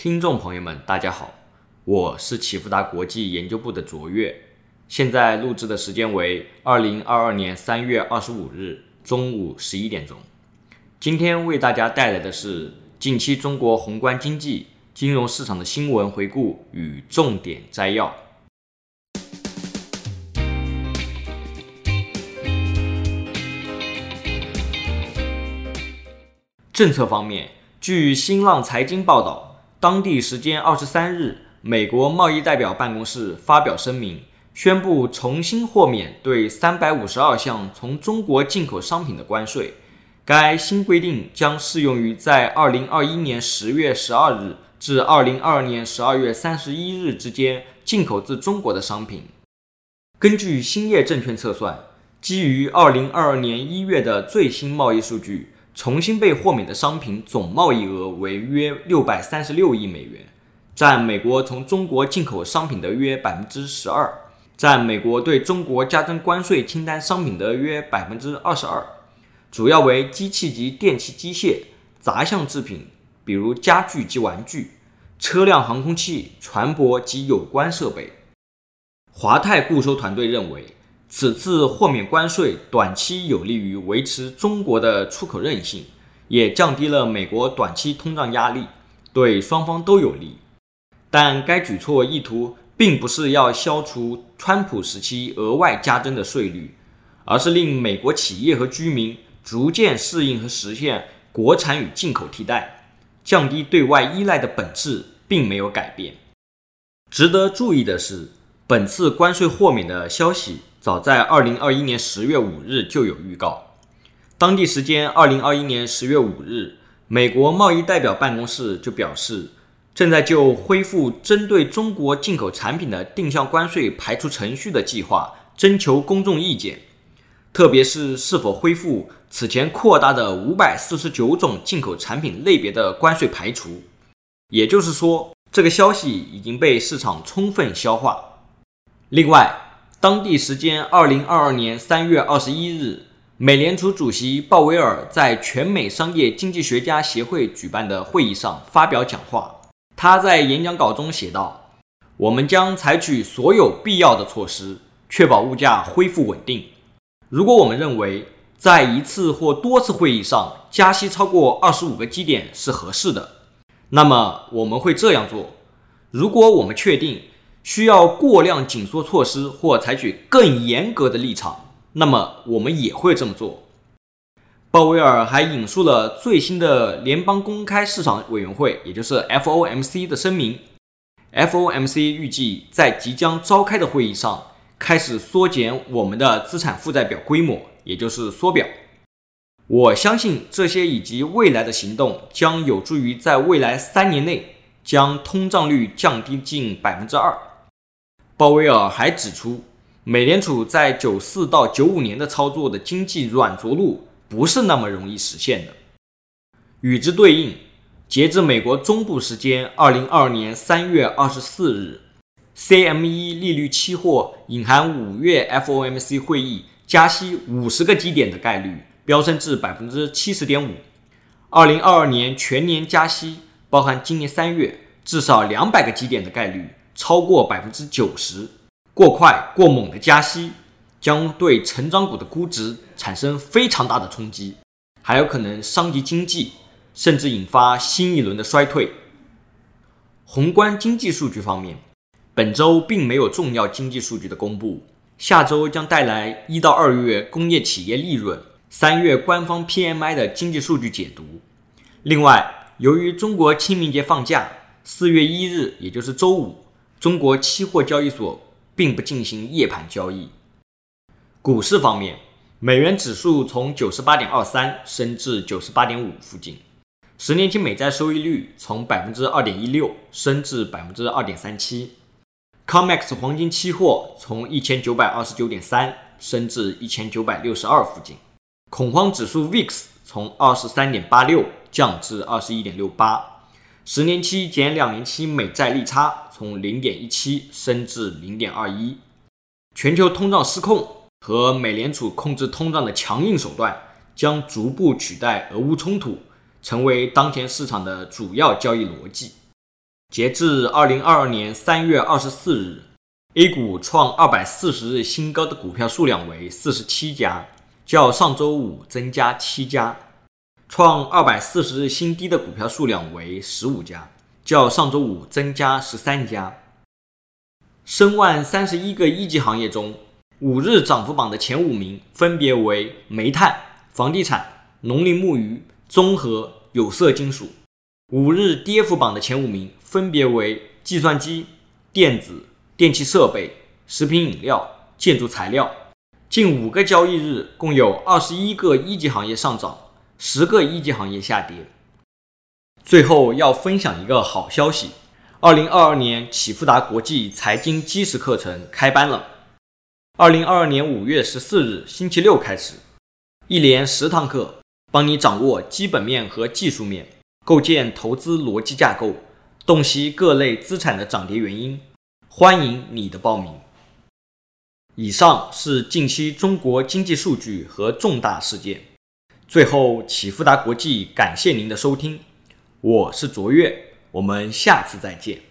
听众朋友们，大家好，我是启福达国际研究部的卓越，现在录制的时间为二零二二年三月二十五日中午十一点钟。今天为大家带来的是近期中国宏观经济、金融市场的新闻回顾与重点摘要。政策方面，据新浪财经报道。当地时间二十三日，美国贸易代表办公室发表声明，宣布重新豁免对三百五十二项从中国进口商品的关税。该新规定将适用于在二零二一年十月十二日至二零二二年十二月三十一日之间进口自中国的商品。根据兴业证券测算，基于二零二二年一月的最新贸易数据。重新被豁免的商品总贸易额为约六百三十六亿美元，占美国从中国进口商品的约百分之十二，占美国对中国加征关税清单商品的约百分之二十二。主要为机器及电气机械、杂项制品，比如家具及玩具、车辆、航空器、船舶及有关设备。华泰固收团队认为。此次豁免关税，短期有利于维持中国的出口韧性，也降低了美国短期通胀压力，对双方都有利。但该举措意图并不是要消除川普时期额外加征的税率，而是令美国企业和居民逐渐适应和实现国产与进口替代，降低对外依赖的本质并没有改变。值得注意的是，本次关税豁免的消息。早在二零二一年十月五日就有预告。当地时间二零二一年十月五日，美国贸易代表办公室就表示，正在就恢复针对中国进口产品的定向关税排除程序的计划征求公众意见，特别是是否恢复此前扩大的五百四十九种进口产品类别的关税排除。也就是说，这个消息已经被市场充分消化。另外，当地时间二零二二年三月二十一日，美联储主席鲍威尔在全美商业经济学家协会举办的会议上发表讲话。他在演讲稿中写道：“我们将采取所有必要的措施，确保物价恢复稳定。如果我们认为在一次或多次会议上加息超过二十五个基点是合适的，那么我们会这样做。如果我们确定，需要过量紧缩措施或采取更严格的立场，那么我们也会这么做。鲍威尔还引述了最新的联邦公开市场委员会，也就是 FOMC 的声明。FOMC 预计在即将召开的会议上开始缩减我们的资产负债表规模，也就是缩表。我相信这些以及未来的行动将有助于在未来三年内将通胀率降低近百分之二。鲍威尔还指出，美联储在九四到九五年的操作的经济软着陆不是那么容易实现的。与之对应，截至美国中部时间二零二二年三月二十四日，CME 利率期货隐含五月 FOMC 会议加息五十个基点的概率飙升至百分之七十点五。二零二二年全年加息，包含今年三月至少两百个基点的概率。超过百分之九十，过快过猛的加息将对成长股的估值产生非常大的冲击，还有可能伤及经济，甚至引发新一轮的衰退。宏观经济数据方面，本周并没有重要经济数据的公布，下周将带来一到二月工业企业利润、三月官方 PMI 的经济数据解读。另外，由于中国清明节放假，四月一日也就是周五。中国期货交易所并不进行夜盘交易。股市方面，美元指数从九十八点二三升至九十八点五附近，十年期美债收益率从百分之二点一六升至百分之二点三七。COMEX 黄金期货从一千九百二十九点三升至一千九百六十二附近。恐慌指数 VIX 从二十三点八六降至二十一点六八。十年期减两年期美债利差从零点一七升至零点二一。全球通胀失控和美联储控制通胀的强硬手段将逐步取代俄乌冲突，成为当前市场的主要交易逻辑。截至二零二二年三月二十四日，A 股创二百四十日新高的股票数量为四十七家，较上周五增加七家；创二百四十日新低的股票数量为十五家，较上周五增加十三家。申万三十一个一级行业中，五日涨幅榜的前五名分别为煤炭、房地产、农林牧渔、综合、有色金属。五日跌幅榜的前五名分别为计算机、电子、电气设备、食品饮料、建筑材料。近五个交易日，共有二十一个一级行业上涨，十个一级行业下跌。最后要分享一个好消息：二零二二年启富达国际财经基石课程开班了。二零二二年五月十四日星期六开始，一连十堂课，帮你掌握基本面和技术面。构建投资逻辑架构，洞悉各类资产的涨跌原因。欢迎你的报名。以上是近期中国经济数据和重大事件。最后，启富达国际感谢您的收听，我是卓越，我们下次再见。